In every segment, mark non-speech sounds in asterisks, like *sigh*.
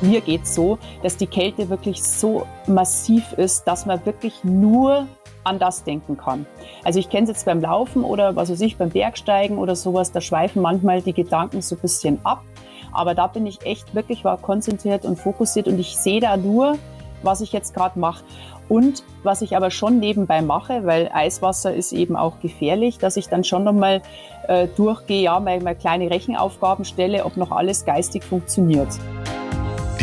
Mir geht es so, dass die Kälte wirklich so massiv ist, dass man wirklich nur an das denken kann. Also ich kenne es jetzt beim Laufen oder was weiß ich, beim Bergsteigen oder sowas, da schweifen manchmal die Gedanken so ein bisschen ab. Aber da bin ich echt wirklich war konzentriert und fokussiert und ich sehe da nur, was ich jetzt gerade mache. Und was ich aber schon nebenbei mache, weil Eiswasser ist eben auch gefährlich, dass ich dann schon nochmal äh, durchgehe, ja, mal, mal kleine Rechenaufgaben stelle, ob noch alles geistig funktioniert.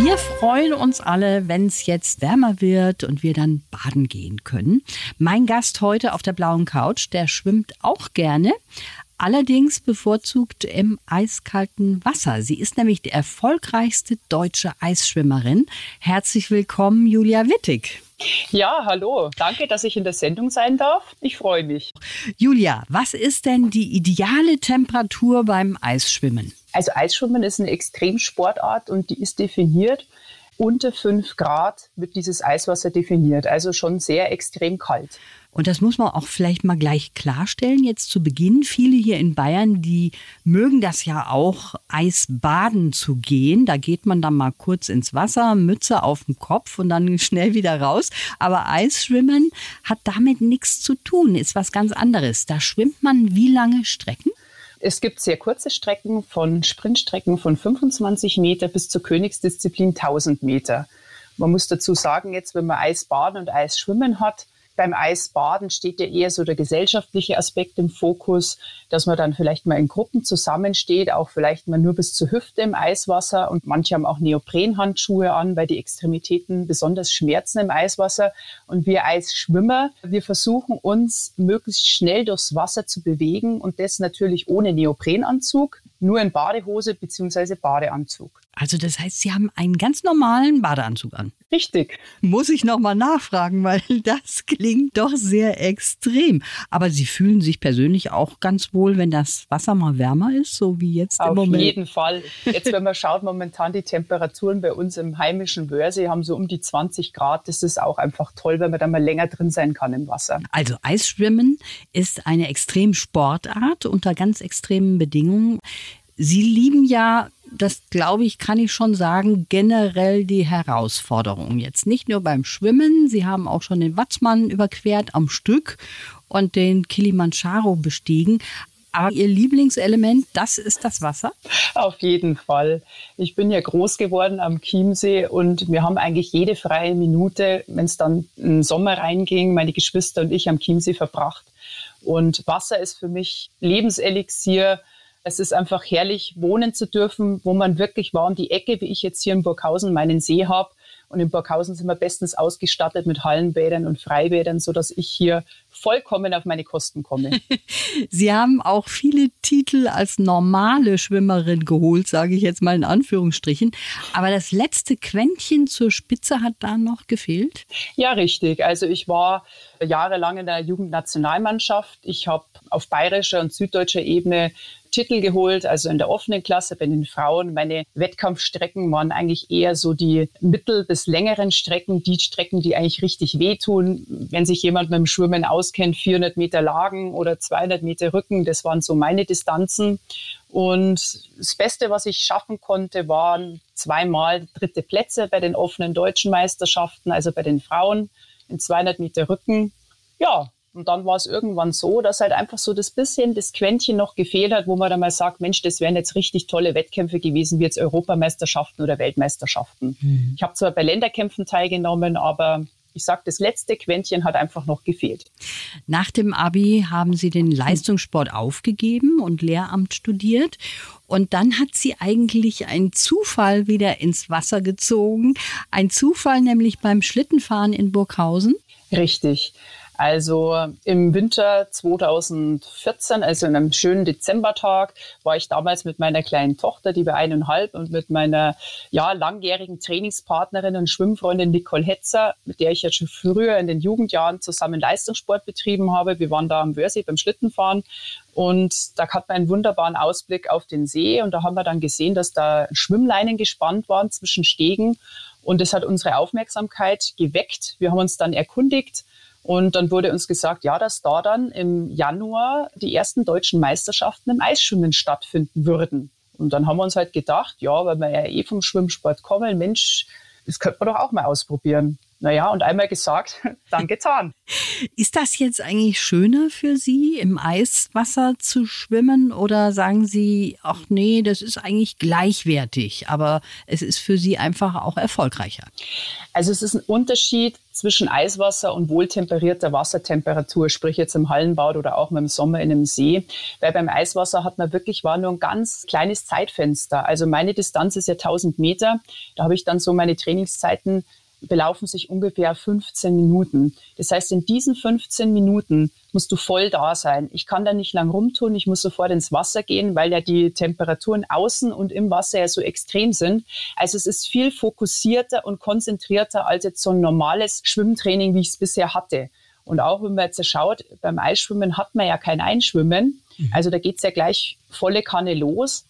Wir freuen uns alle, wenn es jetzt wärmer wird und wir dann baden gehen können. Mein Gast heute auf der blauen Couch, der schwimmt auch gerne, allerdings bevorzugt im eiskalten Wasser. Sie ist nämlich die erfolgreichste deutsche Eisschwimmerin. Herzlich willkommen, Julia Wittig. Ja, hallo. Danke, dass ich in der Sendung sein darf. Ich freue mich. Julia, was ist denn die ideale Temperatur beim Eisschwimmen? Also Eisschwimmen ist eine Extremsportart und die ist definiert. Unter 5 Grad wird dieses Eiswasser definiert, also schon sehr extrem kalt. Und das muss man auch vielleicht mal gleich klarstellen, jetzt zu Beginn. Viele hier in Bayern, die mögen das ja auch, Eisbaden zu gehen. Da geht man dann mal kurz ins Wasser, Mütze auf dem Kopf und dann *laughs* schnell wieder raus. Aber Eisschwimmen hat damit nichts zu tun, ist was ganz anderes. Da schwimmt man wie lange Strecken? Es gibt sehr kurze Strecken von Sprintstrecken von 25 Meter bis zur Königsdisziplin 1000 Meter. Man muss dazu sagen, jetzt, wenn man Eisbaden und Eisschwimmen hat, beim Eisbaden steht ja eher so der gesellschaftliche Aspekt im Fokus, dass man dann vielleicht mal in Gruppen zusammensteht, auch vielleicht mal nur bis zur Hüfte im Eiswasser und manche haben auch Neoprenhandschuhe an, weil die Extremitäten besonders schmerzen im Eiswasser. Und wir Eisschwimmer, wir versuchen uns möglichst schnell durchs Wasser zu bewegen und das natürlich ohne Neoprenanzug, nur in Badehose bzw. Badeanzug. Also das heißt, Sie haben einen ganz normalen Badeanzug an. Richtig. Muss ich nochmal nachfragen, weil *laughs* das klingt doch sehr extrem. Aber Sie fühlen sich persönlich auch ganz wohl, wenn das Wasser mal wärmer ist, so wie jetzt Auf im Moment. Auf jeden Fall. Jetzt, wenn man schaut, momentan die Temperaturen bei uns im heimischen Wörsee haben so um die 20 Grad. Das ist auch einfach toll, wenn man da mal länger drin sein kann im Wasser. Also Eisschwimmen ist eine Extremsportart unter ganz extremen Bedingungen. Sie lieben ja, das glaube ich, kann ich schon sagen, generell die Herausforderung. Jetzt nicht nur beim Schwimmen, Sie haben auch schon den Watzmann überquert am Stück und den Kilimanjaro bestiegen. Aber Ihr Lieblingselement, das ist das Wasser? Auf jeden Fall. Ich bin ja groß geworden am Chiemsee und wir haben eigentlich jede freie Minute, wenn es dann im Sommer reinging, meine Geschwister und ich am Chiemsee verbracht. Und Wasser ist für mich Lebenselixier es ist einfach herrlich, wohnen zu dürfen, wo man wirklich war um die Ecke, wie ich jetzt hier in Burghausen meinen See habe. Und in Burghausen sind wir bestens ausgestattet mit Hallenbädern und Freibädern, sodass ich hier vollkommen auf meine Kosten komme. *laughs* Sie haben auch viele Titel als normale Schwimmerin geholt, sage ich jetzt mal in Anführungsstrichen. Aber das letzte Quäntchen zur Spitze hat da noch gefehlt? Ja, richtig. Also ich war jahrelang in der Jugendnationalmannschaft. Ich habe auf bayerischer und süddeutscher Ebene Titel geholt, also in der offenen Klasse bei den Frauen. Meine Wettkampfstrecken waren eigentlich eher so die mittel- bis längeren Strecken, die Strecken, die eigentlich richtig wehtun. Wenn sich jemand mit dem Schwimmen auskennt, 400 Meter Lagen oder 200 Meter Rücken, das waren so meine Distanzen. Und das Beste, was ich schaffen konnte, waren zweimal dritte Plätze bei den offenen deutschen Meisterschaften, also bei den Frauen in 200 Meter Rücken. Ja, und dann war es irgendwann so, dass halt einfach so das bisschen, das Quäntchen noch gefehlt hat, wo man dann mal sagt, Mensch, das wären jetzt richtig tolle Wettkämpfe gewesen, wie jetzt Europameisterschaften oder Weltmeisterschaften. Mhm. Ich habe zwar bei Länderkämpfen teilgenommen, aber ich sage, das letzte Quäntchen hat einfach noch gefehlt. Nach dem Abi haben Sie den Leistungssport aufgegeben und Lehramt studiert. Und dann hat sie eigentlich einen Zufall wieder ins Wasser gezogen. Ein Zufall nämlich beim Schlittenfahren in Burghausen. Richtig. Also im Winter 2014, also in einem schönen Dezembertag, war ich damals mit meiner kleinen Tochter, die war eineinhalb, und mit meiner ja, langjährigen Trainingspartnerin und Schwimmfreundin Nicole Hetzer, mit der ich ja schon früher in den Jugendjahren zusammen Leistungssport betrieben habe. Wir waren da am Wörsee beim Schlittenfahren und da hat man einen wunderbaren Ausblick auf den See und da haben wir dann gesehen, dass da Schwimmleinen gespannt waren zwischen Stegen und das hat unsere Aufmerksamkeit geweckt. Wir haben uns dann erkundigt, und dann wurde uns gesagt, ja, dass da dann im Januar die ersten deutschen Meisterschaften im Eisschwimmen stattfinden würden. Und dann haben wir uns halt gedacht, ja, weil wir ja eh vom Schwimmsport kommen, Mensch, das könnte man doch auch mal ausprobieren. Naja, und einmal gesagt, *laughs* dann getan. Ist das jetzt eigentlich schöner für Sie, im Eiswasser zu schwimmen? Oder sagen Sie, ach nee, das ist eigentlich gleichwertig, aber es ist für Sie einfach auch erfolgreicher? Also es ist ein Unterschied zwischen Eiswasser und wohltemperierter Wassertemperatur, sprich jetzt im Hallenbad oder auch im Sommer in einem See. Weil beim Eiswasser hat man wirklich, war nur ein ganz kleines Zeitfenster. Also meine Distanz ist ja 1000 Meter. Da habe ich dann so meine Trainingszeiten belaufen sich ungefähr 15 Minuten. Das heißt, in diesen 15 Minuten musst du voll da sein. Ich kann da nicht lang rumtun, ich muss sofort ins Wasser gehen, weil ja die Temperaturen außen und im Wasser ja so extrem sind. Also es ist viel fokussierter und konzentrierter als jetzt so ein normales Schwimmtraining, wie ich es bisher hatte. Und auch wenn man jetzt schaut, beim Eisschwimmen hat man ja kein Einschwimmen. Mhm. Also da geht's ja gleich volle Kanne los.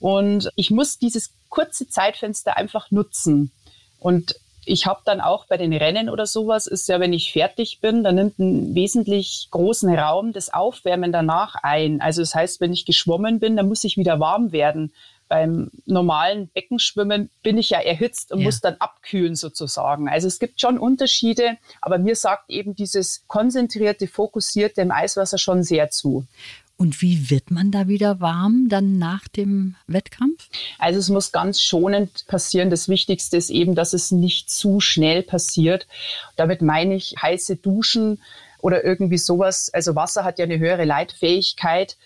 Und ich muss dieses kurze Zeitfenster einfach nutzen. Und ich habe dann auch bei den Rennen oder sowas, ist ja, wenn ich fertig bin, dann nimmt einen wesentlich großen Raum das Aufwärmen danach ein. Also das heißt, wenn ich geschwommen bin, dann muss ich wieder warm werden. Beim normalen Beckenschwimmen bin ich ja erhitzt und ja. muss dann abkühlen sozusagen. Also es gibt schon Unterschiede, aber mir sagt eben dieses konzentrierte, fokussierte im Eiswasser schon sehr zu. Und wie wird man da wieder warm dann nach dem Wettkampf? Also es muss ganz schonend passieren. Das Wichtigste ist eben, dass es nicht zu schnell passiert. Damit meine ich heiße Duschen oder irgendwie sowas. Also Wasser hat ja eine höhere Leitfähigkeit.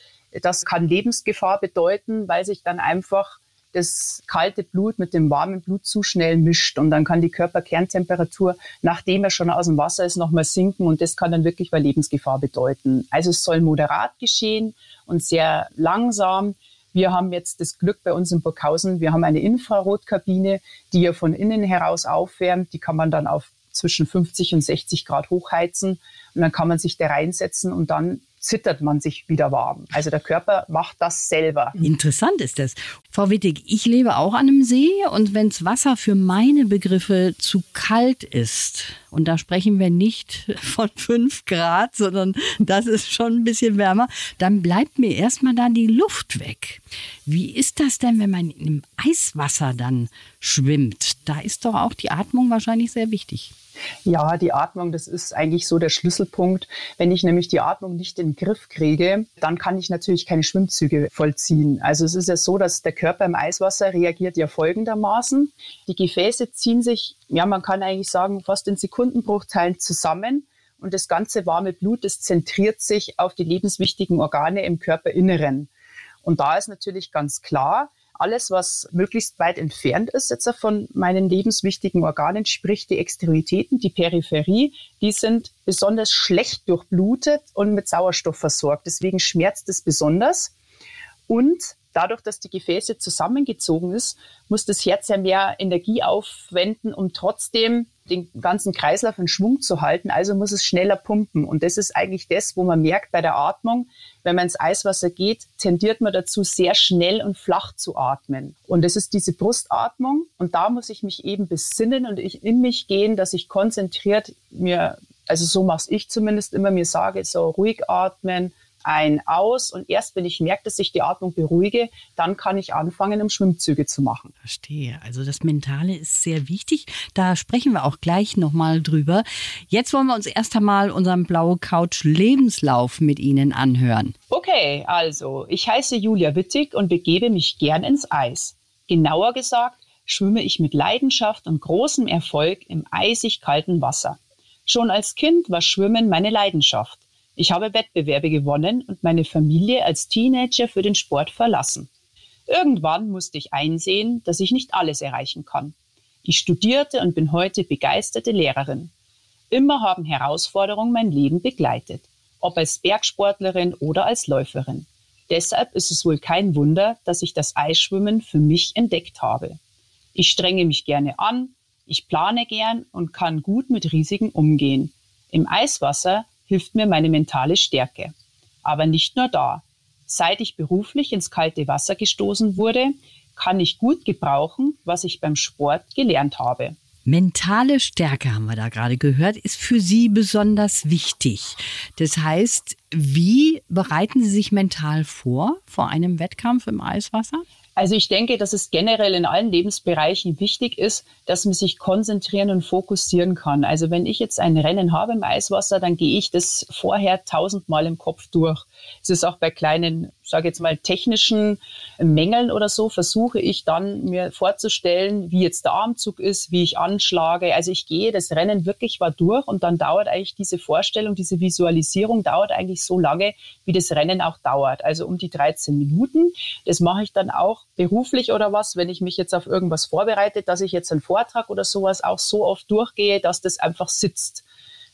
Das kann Lebensgefahr bedeuten, weil sich dann einfach das kalte Blut mit dem warmen Blut zu schnell mischt und dann kann die Körperkerntemperatur, nachdem er schon aus dem Wasser ist, nochmal sinken und das kann dann wirklich bei Lebensgefahr bedeuten. Also es soll moderat geschehen und sehr langsam. Wir haben jetzt das Glück bei uns in Burghausen, wir haben eine Infrarotkabine, die ja von innen heraus aufwärmt. Die kann man dann auf zwischen 50 und 60 Grad hochheizen und dann kann man sich da reinsetzen und dann zittert man sich wieder warm. Also der Körper macht das selber. Interessant ist das. Frau Wittig, ich lebe auch an einem See und wenn das Wasser für meine Begriffe zu kalt ist, und da sprechen wir nicht von fünf Grad, sondern das ist schon ein bisschen wärmer, dann bleibt mir erstmal da die Luft weg. Wie ist das denn, wenn man im Eiswasser dann schwimmt? Da ist doch auch die Atmung wahrscheinlich sehr wichtig. Ja, die Atmung, das ist eigentlich so der Schlüsselpunkt. Wenn ich nämlich die Atmung nicht in den Griff kriege, dann kann ich natürlich keine Schwimmzüge vollziehen. Also es ist ja so, dass der Körper im Eiswasser reagiert ja folgendermaßen. Die Gefäße ziehen sich, ja, man kann eigentlich sagen, fast in Sekundenbruchteilen zusammen. Und das ganze warme Blut, das zentriert sich auf die lebenswichtigen Organe im Körperinneren. Und da ist natürlich ganz klar, alles, was möglichst weit entfernt ist jetzt von meinen lebenswichtigen Organen, sprich die Extremitäten, die Peripherie, die sind besonders schlecht durchblutet und mit Sauerstoff versorgt. Deswegen schmerzt es besonders. Und dadurch, dass die Gefäße zusammengezogen ist, muss das Herz ja mehr Energie aufwenden, um trotzdem den ganzen Kreislauf in Schwung zu halten. Also muss es schneller pumpen. Und das ist eigentlich das, wo man merkt bei der Atmung, wenn man ins Eiswasser geht, tendiert man dazu, sehr schnell und flach zu atmen. Und das ist diese Brustatmung. Und da muss ich mich eben besinnen und ich in mich gehen, dass ich konzentriert mir, also so mache ich zumindest immer, mir sage, so ruhig atmen, ein, aus und erst wenn ich merke, dass ich die Atmung beruhige, dann kann ich anfangen, um Schwimmzüge zu machen. Verstehe. Also das Mentale ist sehr wichtig. Da sprechen wir auch gleich nochmal drüber. Jetzt wollen wir uns erst einmal unseren Blaue Couch Lebenslauf mit Ihnen anhören. Okay, also ich heiße Julia Wittig und begebe mich gern ins Eis. Genauer gesagt schwimme ich mit Leidenschaft und großem Erfolg im eisig kalten Wasser. Schon als Kind war Schwimmen meine Leidenschaft. Ich habe Wettbewerbe gewonnen und meine Familie als Teenager für den Sport verlassen. Irgendwann musste ich einsehen, dass ich nicht alles erreichen kann. Ich studierte und bin heute begeisterte Lehrerin. immer haben Herausforderungen mein Leben begleitet, ob als Bergsportlerin oder als Läuferin. Deshalb ist es wohl kein Wunder, dass ich das Eisschwimmen für mich entdeckt habe. Ich strenge mich gerne an, ich plane gern und kann gut mit Risiken umgehen. Im Eiswasser hilft mir meine mentale Stärke. Aber nicht nur da. Seit ich beruflich ins kalte Wasser gestoßen wurde, kann ich gut gebrauchen, was ich beim Sport gelernt habe. Mentale Stärke haben wir da gerade gehört, ist für Sie besonders wichtig. Das heißt, wie bereiten Sie sich mental vor vor einem Wettkampf im Eiswasser? Also ich denke, dass es generell in allen Lebensbereichen wichtig ist, dass man sich konzentrieren und fokussieren kann. Also wenn ich jetzt ein Rennen habe im Eiswasser, dann gehe ich das vorher tausendmal im Kopf durch. Es ist auch bei kleinen sage jetzt mal, technischen Mängeln oder so, versuche ich dann mir vorzustellen, wie jetzt der Armzug ist, wie ich anschlage. Also ich gehe das Rennen wirklich mal durch und dann dauert eigentlich diese Vorstellung, diese Visualisierung dauert eigentlich so lange, wie das Rennen auch dauert. Also um die 13 Minuten. Das mache ich dann auch beruflich oder was, wenn ich mich jetzt auf irgendwas vorbereite, dass ich jetzt einen Vortrag oder sowas auch so oft durchgehe, dass das einfach sitzt.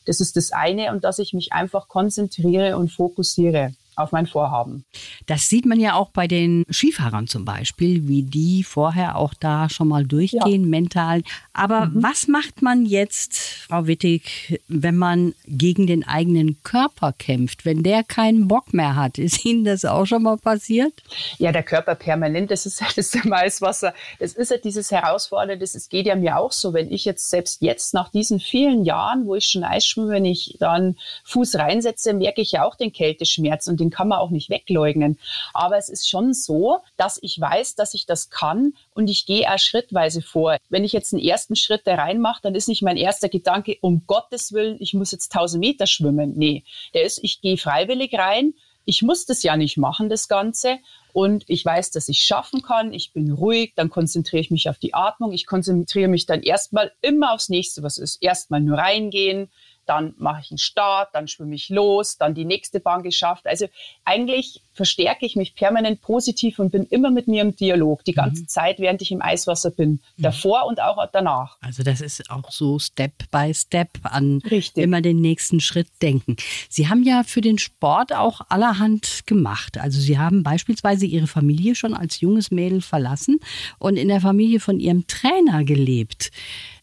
Das ist das eine und dass ich mich einfach konzentriere und fokussiere auf mein Vorhaben. Das sieht man ja auch bei den Skifahrern zum Beispiel, wie die vorher auch da schon mal durchgehen, ja. mental. Aber mhm. was macht man jetzt, Frau Wittig, wenn man gegen den eigenen Körper kämpft, wenn der keinen Bock mehr hat? Ist Ihnen das auch schon mal passiert? Ja, der Körper permanent, das ist das *laughs* Maiswasser. Das ist ja dieses Herausfordernde, das geht ja mir auch so, wenn ich jetzt selbst jetzt nach diesen vielen Jahren, wo ich schon Eis schwimme, wenn ich dann Fuß reinsetze, merke ich ja auch den Kälteschmerz und den kann man auch nicht wegleugnen. Aber es ist schon so, dass ich weiß, dass ich das kann und ich gehe auch schrittweise vor. Wenn ich jetzt einen ersten Schritt da reinmache, dann ist nicht mein erster Gedanke, um Gottes Willen, ich muss jetzt 1000 Meter schwimmen. Nee, der ist, ich gehe freiwillig rein. Ich muss das ja nicht machen, das Ganze und ich weiß, dass ich schaffen kann. Ich bin ruhig, dann konzentriere ich mich auf die Atmung. Ich konzentriere mich dann erstmal immer aufs nächste, was ist. Erstmal nur reingehen, dann mache ich einen Start, dann schwimme ich los, dann die nächste Bahn geschafft. Also eigentlich verstärke ich mich permanent positiv und bin immer mit mir im Dialog, die ganze mhm. Zeit, während ich im Eiswasser bin, mhm. davor und auch danach. Also das ist auch so Step by Step an Richtig. immer den nächsten Schritt denken. Sie haben ja für den Sport auch allerhand gemacht. Also Sie haben beispielsweise Ihre Familie schon als junges Mädel verlassen und in der Familie von Ihrem Trainer gelebt.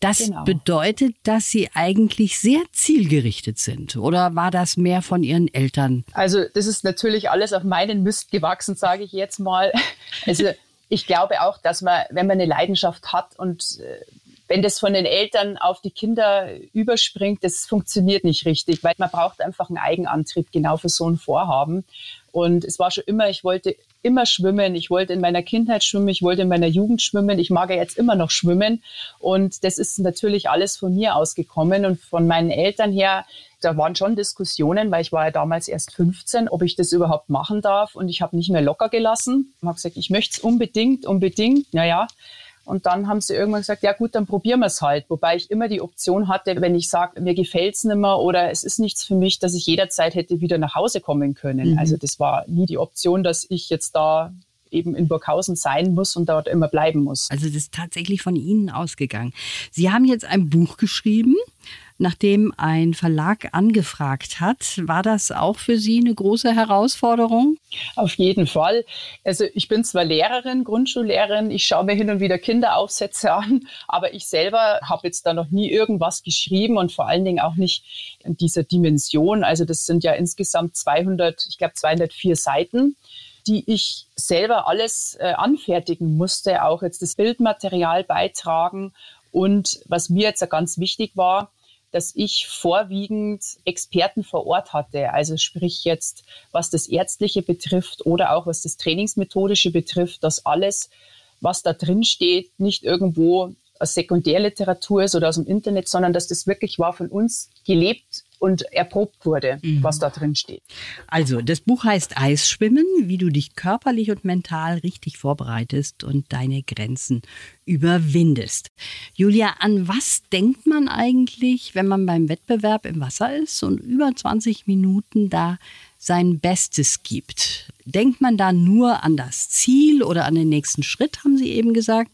Das genau. bedeutet, dass Sie eigentlich sehr zielgerichtet sind. Oder war das mehr von Ihren Eltern? Also das ist natürlich alles auf meinen Mist gewachsen, sage ich jetzt mal. *laughs* Also ich glaube auch, dass man, wenn man eine Leidenschaft hat und äh, wenn das von den Eltern auf die Kinder überspringt, das funktioniert nicht richtig, weil man braucht einfach einen Eigenantrieb genau für so ein Vorhaben. Und es war schon immer, ich wollte immer schwimmen. Ich wollte in meiner Kindheit schwimmen, ich wollte in meiner Jugend schwimmen. Ich mag ja jetzt immer noch schwimmen. Und das ist natürlich alles von mir ausgekommen und von meinen Eltern her. Da waren schon Diskussionen, weil ich war ja damals erst 15, ob ich das überhaupt machen darf. Und ich habe nicht mehr locker gelassen. Ich habe gesagt, ich möchte es unbedingt, unbedingt. Naja, und dann haben sie irgendwann gesagt, ja gut, dann probieren wir es halt. Wobei ich immer die Option hatte, wenn ich sage, mir gefällt es nicht mehr oder es ist nichts für mich, dass ich jederzeit hätte wieder nach Hause kommen können. Mhm. Also das war nie die Option, dass ich jetzt da eben in Burghausen sein muss und dort immer bleiben muss. Also das ist tatsächlich von Ihnen ausgegangen. Sie haben jetzt ein Buch geschrieben nachdem ein Verlag angefragt hat. War das auch für Sie eine große Herausforderung? Auf jeden Fall. Also ich bin zwar Lehrerin, Grundschullehrerin, ich schaue mir hin und wieder Kinderaufsätze an, aber ich selber habe jetzt da noch nie irgendwas geschrieben und vor allen Dingen auch nicht in dieser Dimension. Also das sind ja insgesamt 200, ich glaube 204 Seiten die ich selber alles äh, anfertigen musste, auch jetzt das Bildmaterial beitragen. Und was mir jetzt ganz wichtig war, dass ich vorwiegend Experten vor Ort hatte. Also sprich jetzt, was das Ärztliche betrifft oder auch was das Trainingsmethodische betrifft, dass alles, was da drin steht, nicht irgendwo aus Sekundärliteratur ist oder aus dem Internet, sondern dass das wirklich war von uns gelebt und erprobt wurde, mhm. was da drin steht. Also, das Buch heißt Eisschwimmen, wie du dich körperlich und mental richtig vorbereitest und deine Grenzen überwindest. Julia, an was denkt man eigentlich, wenn man beim Wettbewerb im Wasser ist und über 20 Minuten da sein Bestes gibt? Denkt man da nur an das Ziel oder an den nächsten Schritt, haben Sie eben gesagt?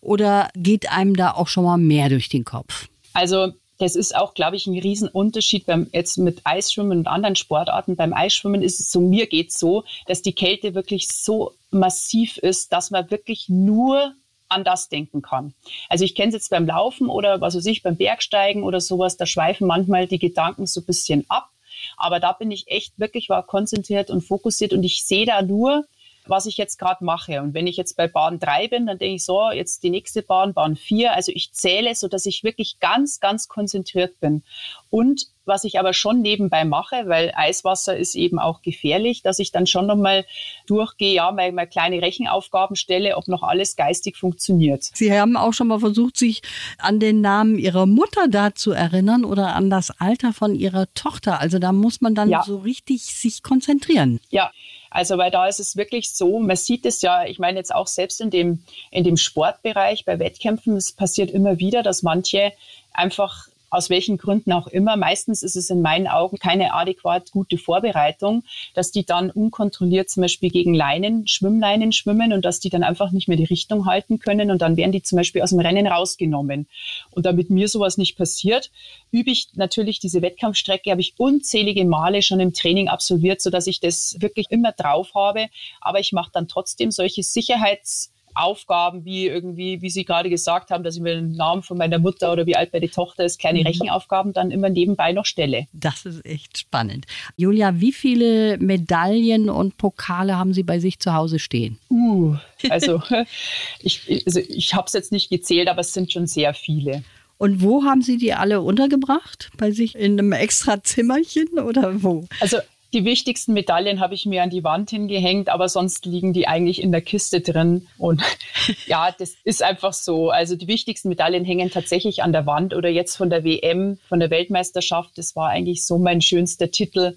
Oder geht einem da auch schon mal mehr durch den Kopf? Also das ist auch, glaube ich, ein Riesenunterschied beim jetzt mit Eisschwimmen und anderen Sportarten. Beim Eisschwimmen ist es so, mir geht es so, dass die Kälte wirklich so massiv ist, dass man wirklich nur an das denken kann. Also ich kenne es jetzt beim Laufen oder was weiß ich, beim Bergsteigen oder sowas, da schweifen manchmal die Gedanken so ein bisschen ab. Aber da bin ich echt wirklich war konzentriert und fokussiert und ich sehe da nur, was ich jetzt gerade mache. Und wenn ich jetzt bei Bahn 3 bin, dann denke ich so, jetzt die nächste Bahn, Bahn 4. Also ich zähle, so dass ich wirklich ganz, ganz konzentriert bin. Und was ich aber schon nebenbei mache, weil Eiswasser ist eben auch gefährlich, dass ich dann schon nochmal durchgehe, ja, mal, mal kleine Rechenaufgaben stelle, ob noch alles geistig funktioniert. Sie haben auch schon mal versucht, sich an den Namen Ihrer Mutter da zu erinnern oder an das Alter von Ihrer Tochter. Also da muss man dann ja. so richtig sich konzentrieren. Ja, also, weil da ist es wirklich so, man sieht es ja, ich meine jetzt auch selbst in dem, in dem Sportbereich bei Wettkämpfen, es passiert immer wieder, dass manche einfach aus welchen Gründen auch immer. Meistens ist es in meinen Augen keine adäquat gute Vorbereitung, dass die dann unkontrolliert zum Beispiel gegen Leinen, Schwimmleinen schwimmen und dass die dann einfach nicht mehr die Richtung halten können und dann werden die zum Beispiel aus dem Rennen rausgenommen. Und damit mir sowas nicht passiert, übe ich natürlich diese Wettkampfstrecke, habe ich unzählige Male schon im Training absolviert, so dass ich das wirklich immer drauf habe. Aber ich mache dann trotzdem solche Sicherheits Aufgaben wie irgendwie, wie Sie gerade gesagt haben, dass ich mir den Namen von meiner Mutter oder wie alt meine Tochter ist, kleine mhm. Rechenaufgaben dann immer nebenbei noch stelle. Das ist echt spannend. Julia, wie viele Medaillen und Pokale haben Sie bei sich zu Hause stehen? Uh, also *laughs* ich, also ich habe es jetzt nicht gezählt, aber es sind schon sehr viele. Und wo haben Sie die alle untergebracht? Bei sich in einem extra Zimmerchen oder wo? Also die wichtigsten Medaillen habe ich mir an die Wand hingehängt, aber sonst liegen die eigentlich in der Kiste drin. Und *laughs* ja, das ist einfach so. Also die wichtigsten Medaillen hängen tatsächlich an der Wand oder jetzt von der WM, von der Weltmeisterschaft. Das war eigentlich so mein schönster Titel.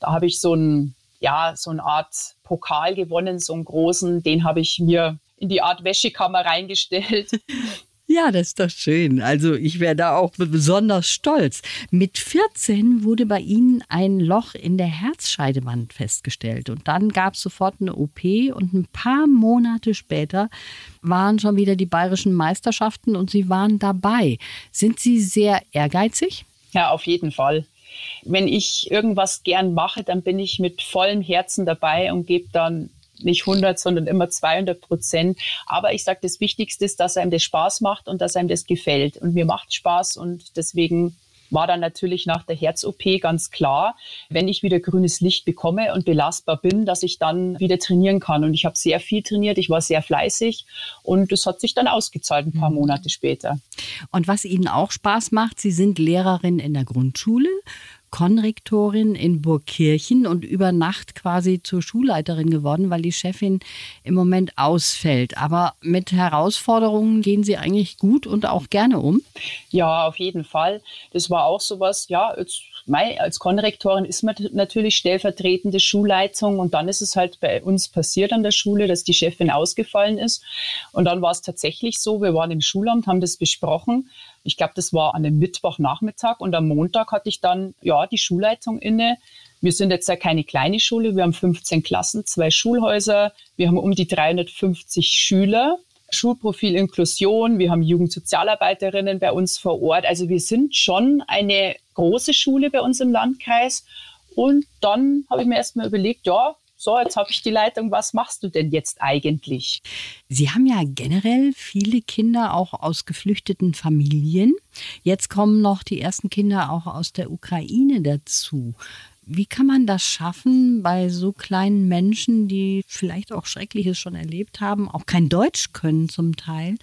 Da habe ich so ein, ja, so eine Art Pokal gewonnen, so einen großen. Den habe ich mir in die Art Wäschekammer reingestellt. *laughs* Ja, das ist doch schön. Also ich wäre da auch besonders stolz. Mit 14 wurde bei Ihnen ein Loch in der Herzscheidewand festgestellt und dann gab es sofort eine OP und ein paar Monate später waren schon wieder die bayerischen Meisterschaften und Sie waren dabei. Sind Sie sehr ehrgeizig? Ja, auf jeden Fall. Wenn ich irgendwas gern mache, dann bin ich mit vollem Herzen dabei und gebe dann nicht 100, sondern immer 200 Prozent. Aber ich sage, das Wichtigste ist, dass einem das Spaß macht und dass einem das gefällt. Und mir macht Spaß und deswegen war dann natürlich nach der Herz-OP ganz klar, wenn ich wieder grünes Licht bekomme und belastbar bin, dass ich dann wieder trainieren kann. Und ich habe sehr viel trainiert, ich war sehr fleißig und es hat sich dann ausgezahlt ein paar mhm. Monate später. Und was Ihnen auch Spaß macht, Sie sind Lehrerin in der Grundschule Konrektorin in Burgkirchen und über Nacht quasi zur Schulleiterin geworden, weil die Chefin im Moment ausfällt. Aber mit Herausforderungen gehen Sie eigentlich gut und auch gerne um? Ja, auf jeden Fall. Das war auch sowas, ja, als, als Konrektorin ist man natürlich stellvertretende Schulleitung und dann ist es halt bei uns passiert an der Schule, dass die Chefin ausgefallen ist. Und dann war es tatsächlich so, wir waren im Schulamt, haben das besprochen ich glaube, das war an einem Mittwochnachmittag und am Montag hatte ich dann ja die Schulleitung inne. Wir sind jetzt ja keine kleine Schule, wir haben 15 Klassen, zwei Schulhäuser, wir haben um die 350 Schüler. Schulprofil Inklusion, wir haben Jugendsozialarbeiterinnen bei uns vor Ort. Also wir sind schon eine große Schule bei uns im Landkreis. Und dann habe ich mir erstmal überlegt, ja, so, jetzt habe ich die Leitung, was machst du denn jetzt eigentlich? Sie haben ja generell viele Kinder auch aus geflüchteten Familien. Jetzt kommen noch die ersten Kinder auch aus der Ukraine dazu. Wie kann man das schaffen bei so kleinen Menschen, die vielleicht auch Schreckliches schon erlebt haben, auch kein Deutsch können zum Teil,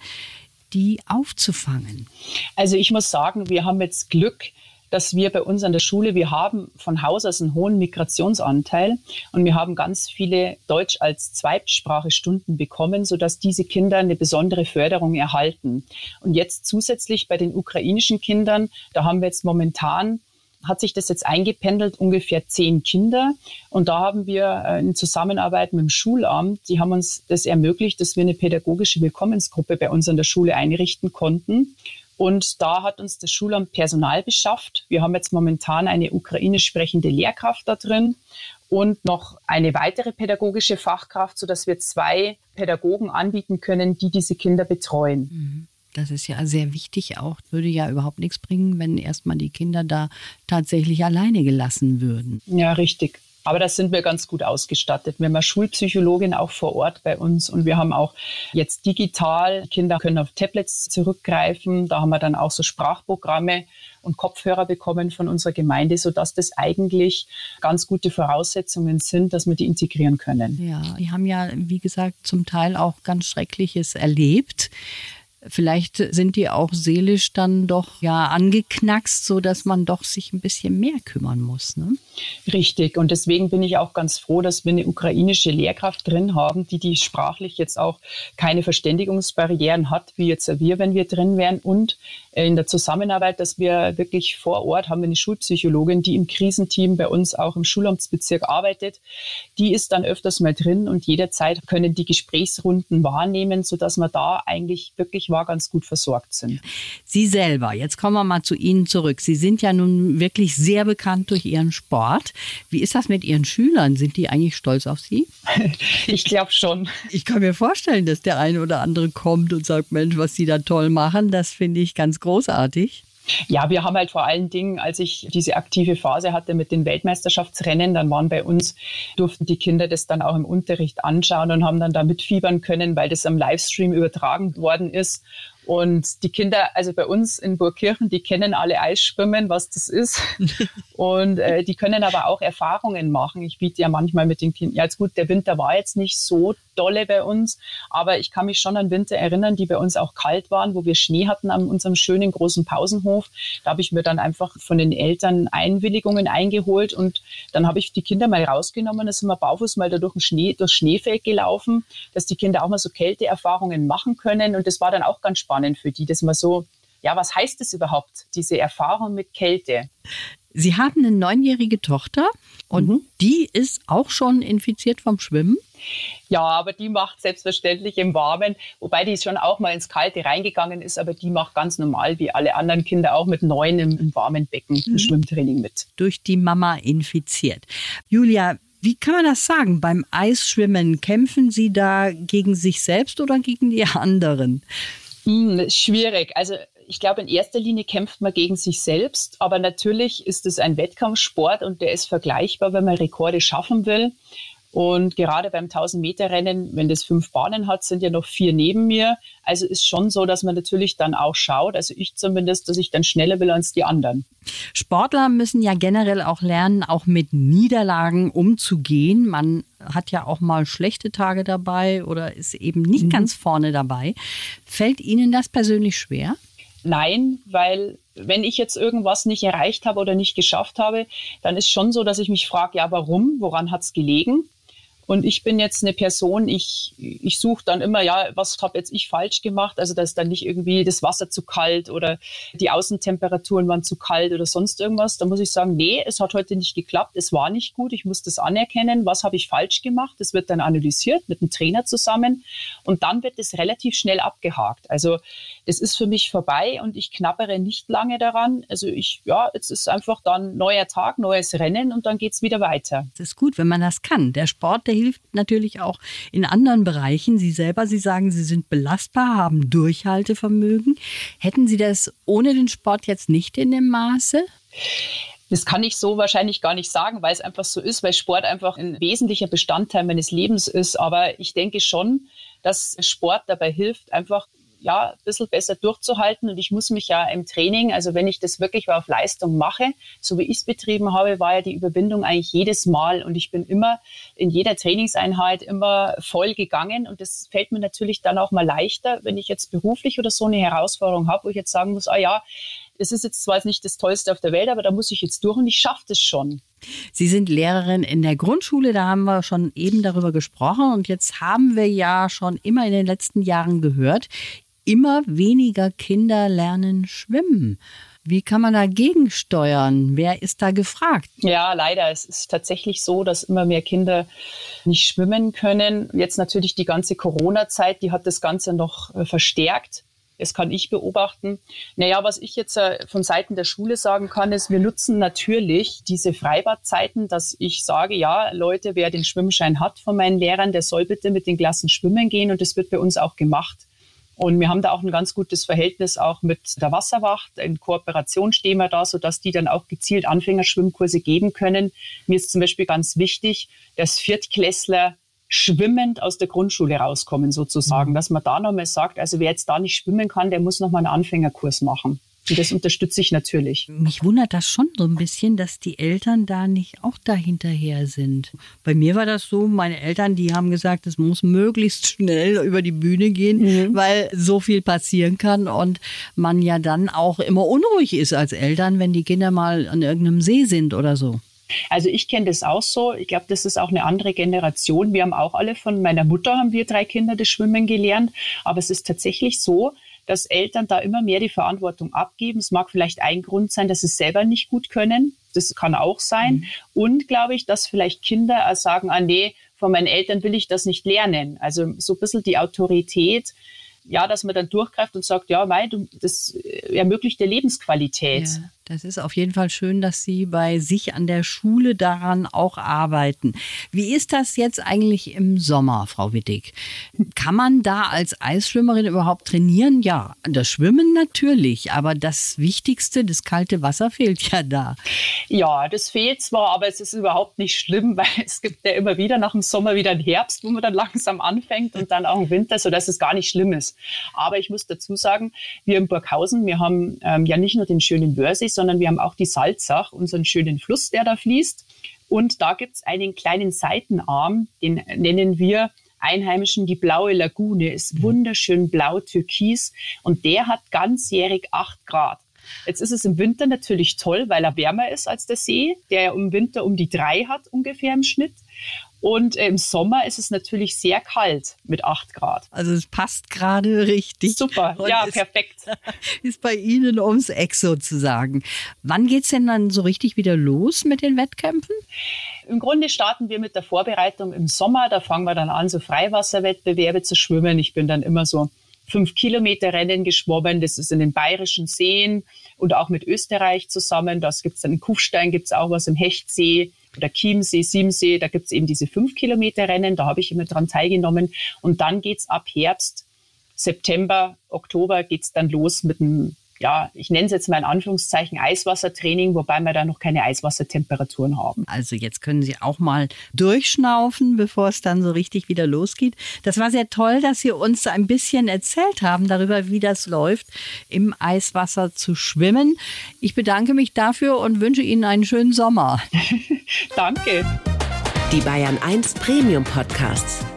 die aufzufangen? Also ich muss sagen, wir haben jetzt Glück, dass wir bei uns an der Schule, wir haben von Haus aus einen hohen Migrationsanteil und wir haben ganz viele Deutsch als Zweitsprache Stunden bekommen, sodass diese Kinder eine besondere Förderung erhalten. Und jetzt zusätzlich bei den ukrainischen Kindern, da haben wir jetzt momentan hat sich das jetzt eingependelt, ungefähr zehn Kinder. Und da haben wir äh, in Zusammenarbeit mit dem Schulamt, die haben uns das ermöglicht, dass wir eine pädagogische Willkommensgruppe bei uns an der Schule einrichten konnten. Und da hat uns das Schulamt Personal beschafft. Wir haben jetzt momentan eine ukrainisch sprechende Lehrkraft da drin und noch eine weitere pädagogische Fachkraft, sodass wir zwei Pädagogen anbieten können, die diese Kinder betreuen. Mhm. Das ist ja sehr wichtig auch. Würde ja überhaupt nichts bringen, wenn erstmal die Kinder da tatsächlich alleine gelassen würden. Ja, richtig. Aber da sind wir ganz gut ausgestattet. Wir haben eine Schulpsychologin auch vor Ort bei uns und wir haben auch jetzt digital, Kinder können auf Tablets zurückgreifen. Da haben wir dann auch so Sprachprogramme und Kopfhörer bekommen von unserer Gemeinde, sodass das eigentlich ganz gute Voraussetzungen sind, dass wir die integrieren können. Ja, die haben ja, wie gesagt, zum Teil auch ganz Schreckliches erlebt. Vielleicht sind die auch seelisch dann doch ja angeknackst, so dass man doch sich ein bisschen mehr kümmern muss. Ne? Richtig. Und deswegen bin ich auch ganz froh, dass wir eine ukrainische Lehrkraft drin haben, die die sprachlich jetzt auch keine Verständigungsbarrieren hat, wie jetzt wir, wenn wir drin wären. Und in der Zusammenarbeit, dass wir wirklich vor Ort haben wir eine Schulpsychologin, die im Krisenteam bei uns auch im Schulamtsbezirk arbeitet. Die ist dann öfters mal drin und jederzeit können die Gesprächsrunden wahrnehmen, sodass wir da eigentlich wirklich war ganz gut versorgt sind. Sie selber, jetzt kommen wir mal zu Ihnen zurück. Sie sind ja nun wirklich sehr bekannt durch Ihren Sport. Wie ist das mit Ihren Schülern? Sind die eigentlich stolz auf Sie? *laughs* ich glaube schon. Ich kann mir vorstellen, dass der eine oder andere kommt und sagt, Mensch, was Sie da toll machen, das finde ich ganz großartig. Ja, wir haben halt vor allen Dingen, als ich diese aktive Phase hatte mit den Weltmeisterschaftsrennen, dann waren bei uns, durften die Kinder das dann auch im Unterricht anschauen und haben dann da mitfiebern können, weil das am Livestream übertragen worden ist. Und die Kinder, also bei uns in Burgkirchen, die kennen alle Eisschwimmen, was das ist. *laughs* und äh, die können aber auch Erfahrungen machen. Ich biete ja manchmal mit den Kindern, ja jetzt gut, der Winter war jetzt nicht so dolle bei uns, aber ich kann mich schon an Winter erinnern, die bei uns auch kalt waren, wo wir Schnee hatten an unserem schönen großen Pausenhof. Da habe ich mir dann einfach von den Eltern Einwilligungen eingeholt und dann habe ich die Kinder mal rausgenommen, da sind wir barfuß mal da durch, den Schnee, durch Schneefeld gelaufen, dass die Kinder auch mal so Kälteerfahrungen machen können und das war dann auch ganz spannend spannend für die, dass man so, ja, was heißt es überhaupt, diese Erfahrung mit Kälte? Sie haben eine neunjährige Tochter und mhm. die ist auch schon infiziert vom Schwimmen. Ja, aber die macht selbstverständlich im Warmen, wobei die schon auch mal ins Kalte reingegangen ist, aber die macht ganz normal wie alle anderen Kinder auch mit neun im, im warmen Becken mhm. Schwimmtraining mit. Durch die Mama infiziert. Julia, wie kann man das sagen? Beim Eisschwimmen kämpfen Sie da gegen sich selbst oder gegen die anderen? Hm, schwierig. Also ich glaube, in erster Linie kämpft man gegen sich selbst, aber natürlich ist es ein Wettkampfsport und der ist vergleichbar, wenn man Rekorde schaffen will. Und gerade beim 1000-Meter-Rennen, wenn das fünf Bahnen hat, sind ja noch vier neben mir. Also ist schon so, dass man natürlich dann auch schaut, also ich zumindest, dass ich dann schneller will als die anderen. Sportler müssen ja generell auch lernen, auch mit Niederlagen umzugehen. Man hat ja auch mal schlechte Tage dabei oder ist eben nicht mhm. ganz vorne dabei. Fällt Ihnen das persönlich schwer? Nein, weil wenn ich jetzt irgendwas nicht erreicht habe oder nicht geschafft habe, dann ist schon so, dass ich mich frage, ja, warum? Woran hat es gelegen? Und ich bin jetzt eine Person, ich, ich suche dann immer, ja, was habe jetzt ich falsch gemacht? Also, dass dann nicht irgendwie das Wasser zu kalt oder die Außentemperaturen waren zu kalt oder sonst irgendwas. Da muss ich sagen, nee, es hat heute nicht geklappt, es war nicht gut, ich muss das anerkennen. Was habe ich falsch gemacht? Das wird dann analysiert mit dem Trainer zusammen und dann wird es relativ schnell abgehakt. Also, das ist für mich vorbei und ich knappere nicht lange daran. Also, ich, ja, jetzt ist einfach dann neuer Tag, neues Rennen und dann geht es wieder weiter. Das ist gut, wenn man das kann. Der Sport, der hilft natürlich auch in anderen Bereichen. Sie selber, Sie sagen, Sie sind belastbar, haben Durchhaltevermögen. Hätten Sie das ohne den Sport jetzt nicht in dem Maße? Das kann ich so wahrscheinlich gar nicht sagen, weil es einfach so ist, weil Sport einfach ein wesentlicher Bestandteil meines Lebens ist. Aber ich denke schon, dass Sport dabei hilft, einfach ja, ein bisschen besser durchzuhalten. Und ich muss mich ja im Training, also wenn ich das wirklich auf Leistung mache, so wie ich es betrieben habe, war ja die Überwindung eigentlich jedes Mal. Und ich bin immer in jeder Trainingseinheit immer voll gegangen. Und das fällt mir natürlich dann auch mal leichter, wenn ich jetzt beruflich oder so eine Herausforderung habe, wo ich jetzt sagen muss, ah ja, es ist jetzt zwar nicht das Tollste auf der Welt, aber da muss ich jetzt durch und ich schaffe das schon. Sie sind Lehrerin in der Grundschule, da haben wir schon eben darüber gesprochen und jetzt haben wir ja schon immer in den letzten Jahren gehört, immer weniger Kinder lernen schwimmen. Wie kann man dagegen steuern? Wer ist da gefragt? Ja, leider. Es ist tatsächlich so, dass immer mehr Kinder nicht schwimmen können. Jetzt natürlich die ganze Corona-Zeit, die hat das Ganze noch äh, verstärkt. Das kann ich beobachten. Naja, was ich jetzt äh, von Seiten der Schule sagen kann, ist, wir nutzen natürlich diese Freibadzeiten, dass ich sage, ja, Leute, wer den Schwimmschein hat von meinen Lehrern, der soll bitte mit den Klassen schwimmen gehen und das wird bei uns auch gemacht. Und wir haben da auch ein ganz gutes Verhältnis auch mit der Wasserwacht. In Kooperation stehen wir da, sodass die dann auch gezielt Anfängerschwimmkurse geben können. Mir ist zum Beispiel ganz wichtig, dass Viertklässler schwimmend aus der Grundschule rauskommen sozusagen, mhm. dass man da nochmal sagt, also wer jetzt da nicht schwimmen kann, der muss nochmal einen Anfängerkurs machen. Und das unterstütze ich natürlich. Mich wundert das schon so ein bisschen, dass die Eltern da nicht auch dahinterher sind. Bei mir war das so, meine Eltern, die haben gesagt, es muss möglichst schnell über die Bühne gehen, mhm. weil so viel passieren kann und man ja dann auch immer unruhig ist als Eltern, wenn die Kinder mal an irgendeinem See sind oder so. Also ich kenne das auch so. Ich glaube, das ist auch eine andere Generation. Wir haben auch alle von meiner Mutter haben wir drei Kinder das Schwimmen gelernt. Aber es ist tatsächlich so, dass Eltern da immer mehr die Verantwortung abgeben. Es mag vielleicht ein Grund sein, dass sie es selber nicht gut können. Das kann auch sein. Mhm. Und glaube ich, dass vielleicht Kinder sagen, ah nee, von meinen Eltern will ich das nicht lernen. Also so ein bisschen die Autorität ja, dass man dann durchgreift und sagt, ja, mei, du, das ermöglicht der Lebensqualität. Ja. Das ist auf jeden Fall schön, dass Sie bei sich an der Schule daran auch arbeiten. Wie ist das jetzt eigentlich im Sommer, Frau Wittig? Kann man da als Eisschwimmerin überhaupt trainieren? Ja, das Schwimmen natürlich, aber das Wichtigste, das kalte Wasser fehlt ja da. Ja, das fehlt zwar, aber es ist überhaupt nicht schlimm, *laughs* weil es gibt ja immer wieder nach dem Sommer wieder einen Herbst, wo man dann *laughs* langsam anfängt und dann auch einen Winter, sodass es gar nicht schlimm ist. Aber ich muss dazu sagen, wir in Burghausen, wir haben ähm, ja nicht nur den schönen Sondern wir haben auch die Salzach, unseren schönen Fluss, der da fließt. Und da gibt es einen kleinen Seitenarm, den nennen wir Einheimischen die blaue Lagune, ist mhm. wunderschön blau-türkis und der hat ganzjährig acht Grad. Jetzt ist es im Winter natürlich toll, weil er wärmer ist als der See, der ja im Winter um die drei hat ungefähr im Schnitt. Und im Sommer ist es natürlich sehr kalt mit 8 Grad. Also es passt gerade richtig. Super, Und ja, ist, perfekt. *laughs* Ist bei Ihnen ums Eck sozusagen. Wann geht es denn dann so richtig wieder los mit den Wettkämpfen? Im Grunde starten wir mit der Vorbereitung im Sommer. Da fangen wir dann an, so Freiwasserwettbewerbe zu schwimmen. Ich bin dann immer so fünf Kilometer Rennen geschwommen. Das ist in den bayerischen Seen und auch mit Österreich zusammen. Das gibt es dann in Kufstein, gibt es auch was im Hechtsee oder Chiemsee, Siemsee, da gibt es eben diese fünf Kilometer Rennen, da habe ich immer dran teilgenommen. Und dann geht's ab Herbst, September, Oktober geht's dann los mit einem ja, ich nenne es jetzt mal in Anführungszeichen Eiswassertraining, wobei wir da noch keine Eiswassertemperaturen haben. Also jetzt können Sie auch mal durchschnaufen, bevor es dann so richtig wieder losgeht. Das war sehr toll, dass Sie uns ein bisschen erzählt haben darüber, wie das läuft, im Eiswasser zu schwimmen. Ich bedanke mich dafür und wünsche Ihnen einen schönen Sommer. *laughs* Danke. Die Bayern 1 Premium Podcasts.